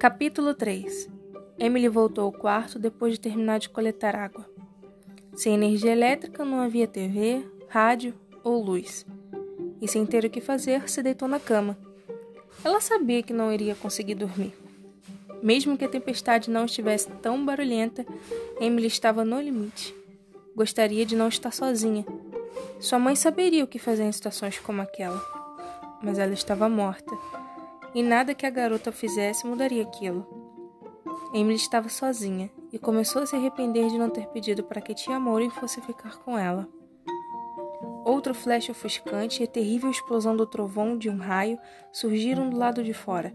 Capítulo 3 Emily voltou ao quarto depois de terminar de coletar água. Sem energia elétrica, não havia TV, rádio ou luz. E sem ter o que fazer, se deitou na cama. Ela sabia que não iria conseguir dormir. Mesmo que a tempestade não estivesse tão barulhenta, Emily estava no limite. Gostaria de não estar sozinha. Sua mãe saberia o que fazer em situações como aquela. Mas ela estava morta. E nada que a garota fizesse mudaria aquilo. Emily estava sozinha e começou a se arrepender de não ter pedido para que tia Maureen fosse ficar com ela. Outro flash ofuscante e a terrível explosão do trovão de um raio surgiram do lado de fora.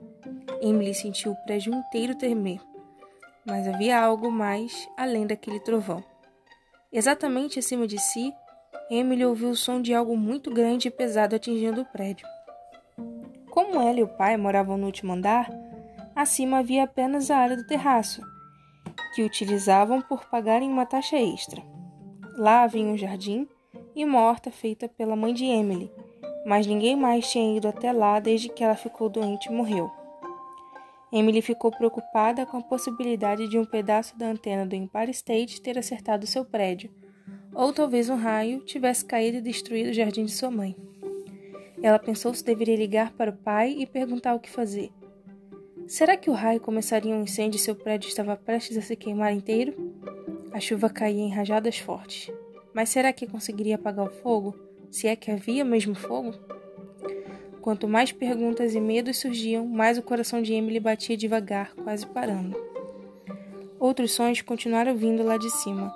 Emily sentiu o prédio inteiro tremer. Mas havia algo mais além daquele trovão. Exatamente acima de si, Emily ouviu o som de algo muito grande e pesado atingindo o prédio. Como ela e o pai moravam no último andar, acima havia apenas a área do terraço, que utilizavam por pagarem uma taxa extra. Lá havia um jardim e uma horta feita pela mãe de Emily, mas ninguém mais tinha ido até lá desde que ela ficou doente e morreu. Emily ficou preocupada com a possibilidade de um pedaço da antena do Empire State ter acertado seu prédio, ou talvez um raio tivesse caído e destruído o jardim de sua mãe. Ela pensou se deveria ligar para o pai e perguntar o que fazer. Será que o raio começaria um incêndio e seu prédio estava prestes a se queimar inteiro? A chuva caía em rajadas fortes. Mas será que conseguiria apagar o fogo? Se é que havia mesmo fogo? Quanto mais perguntas e medos surgiam, mais o coração de Emily batia devagar, quase parando. Outros sons continuaram vindo lá de cima.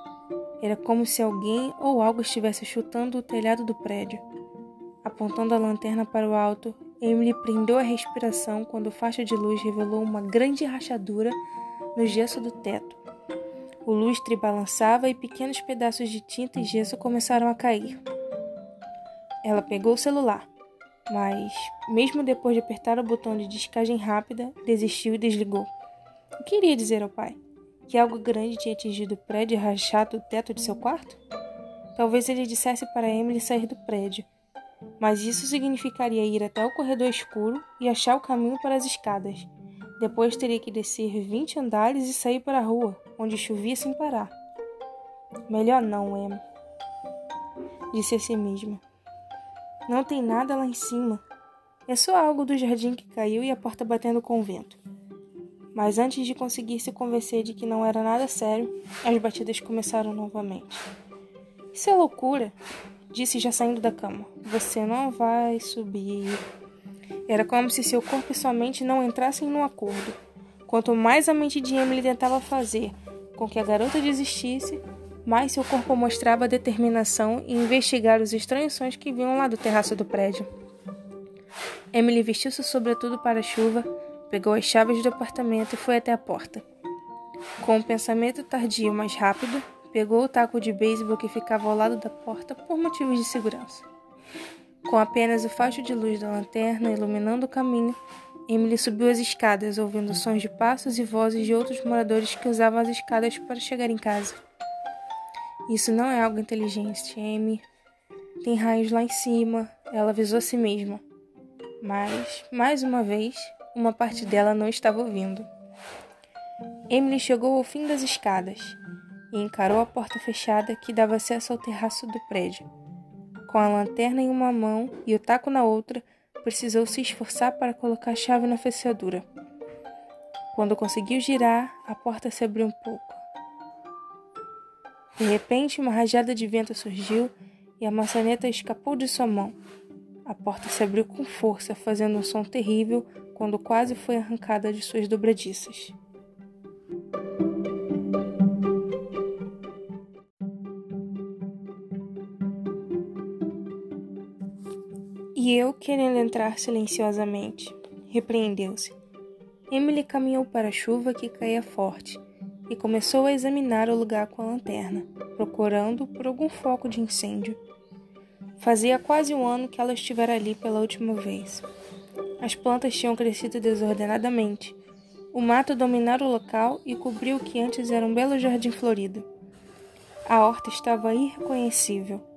Era como se alguém ou algo estivesse chutando o telhado do prédio. Apontando a lanterna para o alto, Emily prendeu a respiração quando o faixa de luz revelou uma grande rachadura no gesso do teto. O lustre balançava e pequenos pedaços de tinta e gesso começaram a cair. Ela pegou o celular, mas, mesmo depois de apertar o botão de descagem rápida, desistiu e desligou. O que iria dizer ao pai? Que algo grande tinha atingido o prédio e rachado o teto de seu quarto? Talvez ele dissesse para Emily sair do prédio mas isso significaria ir até o corredor escuro e achar o caminho para as escadas. Depois teria que descer 20 andares e sair para a rua, onde chovia sem parar. Melhor não, Emma, disse a si mesma. Não tem nada lá em cima. É só algo do jardim que caiu e a porta batendo com o vento. Mas antes de conseguir se convencer de que não era nada sério, as batidas começaram novamente. Isso é loucura, disse já saindo da cama. Você não vai subir. Era como se seu corpo e sua mente não entrassem num acordo. Quanto mais a mente de Emily tentava fazer com que a garota desistisse, mais seu corpo mostrava determinação em investigar os estranhos sons que vinham lá do terraço do prédio. Emily vestiu seu sobretudo para a chuva, pegou as chaves do apartamento e foi até a porta. Com um pensamento tardio mais rápido, Pegou o taco de beisebol que ficava ao lado da porta por motivos de segurança. Com apenas o facho de luz da lanterna iluminando o caminho, Emily subiu as escadas, ouvindo sons de passos e vozes de outros moradores que usavam as escadas para chegar em casa. Isso não é algo inteligente, Amy. Tem raios lá em cima, ela avisou a si mesma. Mas, mais uma vez, uma parte dela não estava ouvindo. Emily chegou ao fim das escadas e encarou a porta fechada que dava acesso ao terraço do prédio. Com a lanterna em uma mão e o taco na outra, precisou se esforçar para colocar a chave na fechadura. Quando conseguiu girar, a porta se abriu um pouco. De repente, uma rajada de vento surgiu e a maçaneta escapou de sua mão. A porta se abriu com força, fazendo um som terrível quando quase foi arrancada de suas dobradiças. E eu, querendo entrar silenciosamente, repreendeu-se. Emily caminhou para a chuva que caía forte e começou a examinar o lugar com a lanterna, procurando por algum foco de incêndio. Fazia quase um ano que ela estivera ali pela última vez. As plantas tinham crescido desordenadamente. O mato dominara o local e cobriu o que antes era um belo jardim florido. A horta estava irreconhecível.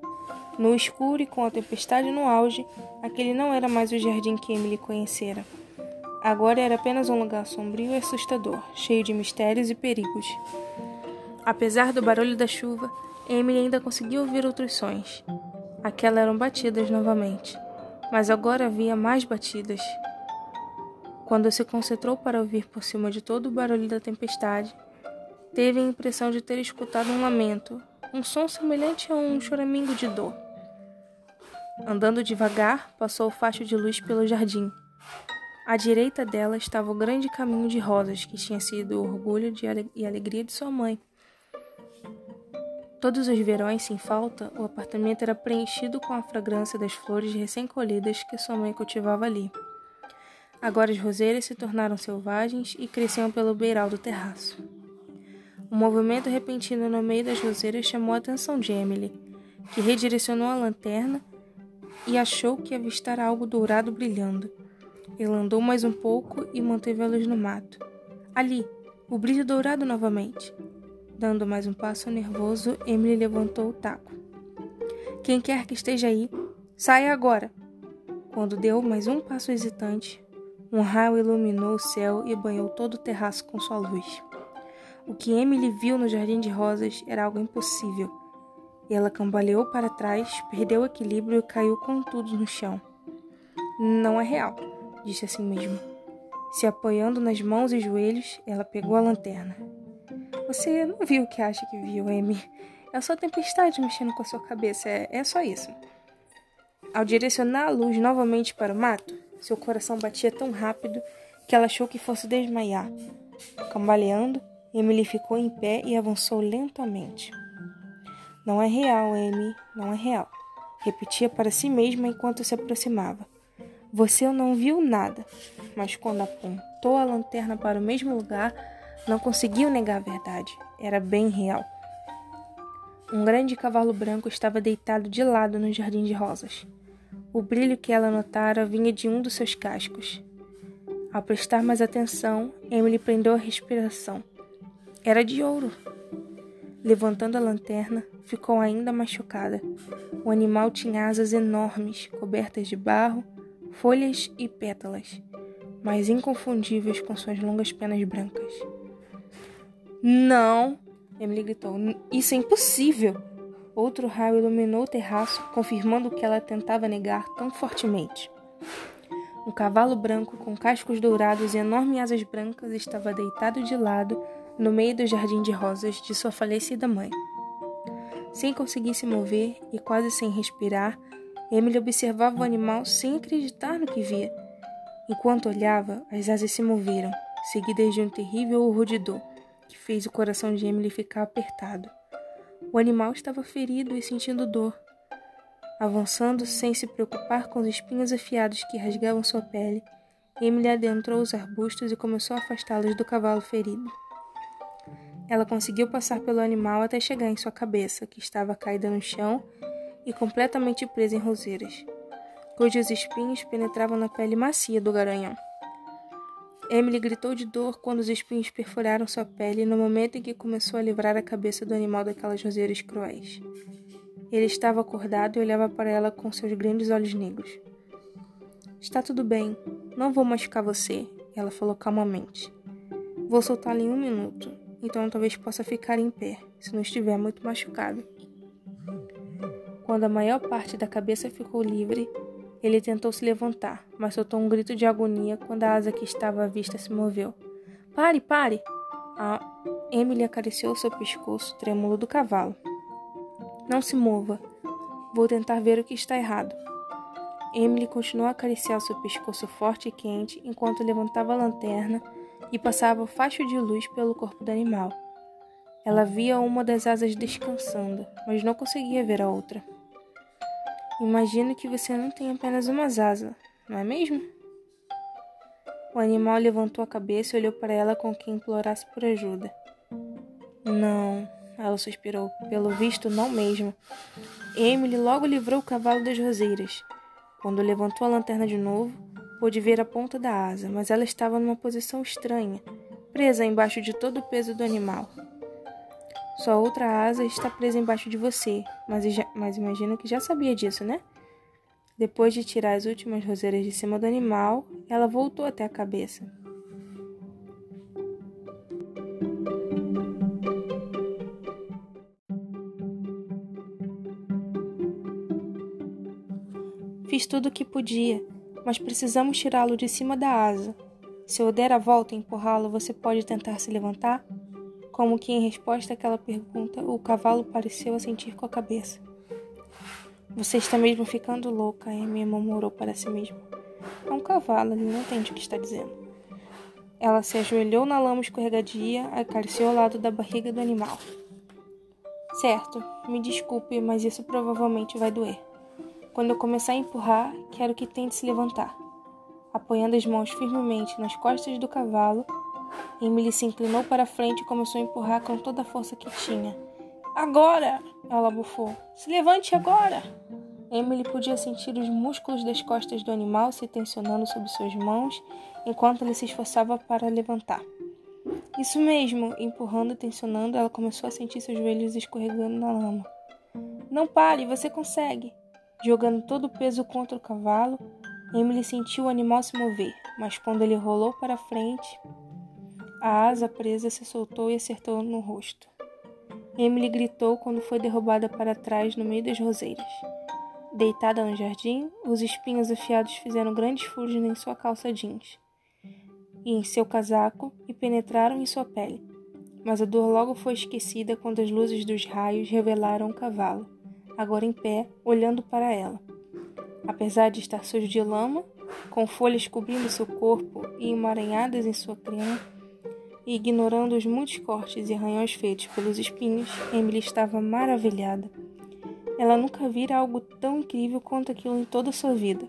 No escuro e com a tempestade no auge, aquele não era mais o jardim que Emily conhecera. Agora era apenas um lugar sombrio e assustador, cheio de mistérios e perigos. Apesar do barulho da chuva, Emily ainda conseguia ouvir outros sons. Aquelas eram batidas novamente, mas agora havia mais batidas. Quando se concentrou para ouvir por cima de todo o barulho da tempestade, teve a impressão de ter escutado um lamento, um som semelhante a um choramingo de dor. Andando devagar, passou o facho de luz pelo jardim. À direita dela estava o grande caminho de rosas que tinha sido o orgulho e alegria de sua mãe. Todos os verões, sem falta, o apartamento era preenchido com a fragrância das flores recém-colhidas que sua mãe cultivava ali. Agora as roseiras se tornaram selvagens e cresciam pelo beiral do terraço. Um movimento repentino no meio das roseiras chamou a atenção de Emily, que redirecionou a lanterna e achou que avistara algo dourado brilhando. Ele andou mais um pouco e manteve a luz no mato. Ali, o brilho dourado novamente. Dando mais um passo nervoso, Emily levantou o taco. Quem quer que esteja aí, saia agora! Quando deu mais um passo hesitante, um raio iluminou o céu e banhou todo o terraço com sua luz. O que Emily viu no jardim de rosas era algo impossível. Ela cambaleou para trás, perdeu o equilíbrio e caiu com tudo no chão. Não é real, disse a si mesma. Se apoiando nas mãos e joelhos, ela pegou a lanterna. Você não viu o que acha que viu, Amy. É só tempestade mexendo com a sua cabeça, é, é só isso. Ao direcionar a luz novamente para o mato, seu coração batia tão rápido que ela achou que fosse desmaiar. Cambaleando, Emily ficou em pé e avançou lentamente. Não é real, Amy, não é real. Repetia para si mesma enquanto se aproximava. Você não viu nada, mas quando apontou a lanterna para o mesmo lugar, não conseguiu negar a verdade. Era bem real. Um grande cavalo branco estava deitado de lado no jardim de rosas. O brilho que ela notara vinha de um dos seus cascos. Ao prestar mais atenção, Emily prendeu a respiração. Era de ouro. Levantando a lanterna, ficou ainda mais chocada. O animal tinha asas enormes, cobertas de barro folhas e pétalas, mas inconfundíveis com suas longas penas brancas. Não! Emily gritou. Isso é impossível! Outro raio iluminou o terraço, confirmando o que ela tentava negar tão fortemente. Um cavalo branco com cascos dourados e enormes asas brancas estava deitado de lado no meio do jardim de rosas de sua falecida mãe. Sem conseguir se mover e quase sem respirar, Emily observava o animal sem acreditar no que via. Enquanto olhava, as asas se moveram, seguidas de um terrível rudidor, que fez o coração de Emily ficar apertado. O animal estava ferido e sentindo dor. Avançando sem se preocupar com os espinhos afiados que rasgavam sua pele, Emily adentrou os arbustos e começou a afastá-los do cavalo ferido. Ela conseguiu passar pelo animal até chegar em sua cabeça, que estava caída no chão e completamente presa em roseiras, cujos espinhos penetravam na pele macia do garanhão. Emily gritou de dor quando os espinhos perfuraram sua pele no momento em que começou a livrar a cabeça do animal daquelas roseiras cruéis. Ele estava acordado e olhava para ela com seus grandes olhos negros. Está tudo bem, não vou machucar você, ela falou calmamente. Vou soltá-lo em um minuto, então talvez possa ficar em pé, se não estiver muito machucado. Quando a maior parte da cabeça ficou livre, ele tentou se levantar, mas soltou um grito de agonia quando a asa que estava à vista se moveu. Pare, pare! A Emily acariciou seu pescoço trêmulo do cavalo. Não se mova. Vou tentar ver o que está errado. Emily continuou a acariciar seu pescoço forte e quente enquanto levantava a lanterna e passava o facho de luz pelo corpo do animal. Ela via uma das asas descansando, mas não conseguia ver a outra. Imagino que você não tem apenas uma asa, não é mesmo? O animal levantou a cabeça e olhou para ela com quem implorasse por ajuda. Não, ela suspirou. Pelo visto, não mesmo. Emily logo livrou o cavalo das roseiras. Quando levantou a lanterna de novo, pôde ver a ponta da asa, mas ela estava numa posição estranha, presa embaixo de todo o peso do animal. Sua outra asa está presa embaixo de você, mas, mas imagino que já sabia disso, né? Depois de tirar as últimas roseiras de cima do animal, ela voltou até a cabeça. Fiz tudo o que podia, mas precisamos tirá-lo de cima da asa. Se eu der a volta e empurrá-lo, você pode tentar se levantar? Como que em resposta àquela pergunta, o cavalo pareceu assentir com a cabeça. Você está mesmo ficando louca, Amy murmurou para si mesma. É um cavalo, ele não entende o que está dizendo. Ela se ajoelhou na lama escorregadia, acariciou ao lado da barriga do animal. Certo, me desculpe, mas isso provavelmente vai doer. Quando eu começar a empurrar, quero que tente se levantar. Apoiando as mãos firmemente nas costas do cavalo, Emily se inclinou para frente e começou a empurrar com toda a força que tinha. Agora! Ela bufou. Se levante agora! Emily podia sentir os músculos das costas do animal se tensionando sob suas mãos enquanto ele se esforçava para levantar. Isso mesmo, empurrando e tensionando, ela começou a sentir seus joelhos escorregando na lama. Não pare, você consegue! Jogando todo o peso contra o cavalo, Emily sentiu o animal se mover, mas quando ele rolou para frente, a asa presa se soltou e acertou no rosto. Emily gritou quando foi derrubada para trás no meio das roseiras. Deitada no jardim, os espinhos afiados fizeram grandes furos em sua calça jeans e em seu casaco e penetraram em sua pele. Mas a dor logo foi esquecida quando as luzes dos raios revelaram o cavalo agora em pé, olhando para ela. Apesar de estar sujo de lama, com folhas cobrindo seu corpo e emaranhadas em sua crina, e ignorando os muitos cortes e arranhões feitos pelos espinhos, Emily estava maravilhada. Ela nunca vira algo tão incrível quanto aquilo em toda a sua vida.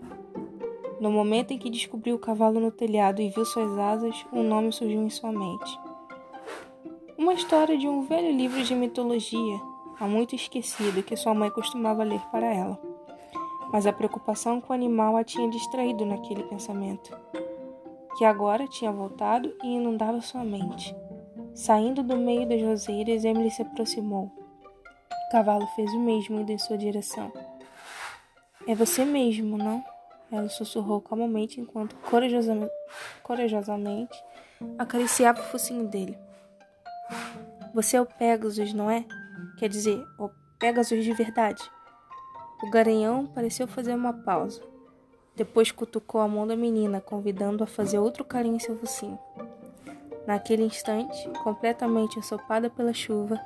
No momento em que descobriu o cavalo no telhado e viu suas asas, um nome surgiu em sua mente. Uma história de um velho livro de mitologia há muito esquecido que sua mãe costumava ler para ela. Mas a preocupação com o animal a tinha distraído naquele pensamento, que agora tinha voltado e inundava sua mente. Saindo do meio das roseiras, Emily se aproximou. O cavalo fez o mesmo indo em sua direção. É você mesmo, não? Ela sussurrou calmamente enquanto corajosamente, corajosamente acariciava o focinho dele. Você é o Pegasus, não é? Quer dizer, o Pegasus de verdade. O garanhão pareceu fazer uma pausa. Depois cutucou a mão da menina, convidando-a a fazer outro carinho em seu focinho. Naquele instante, completamente ensopada pela chuva,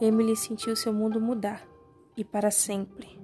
Emily sentiu seu mundo mudar, e para sempre.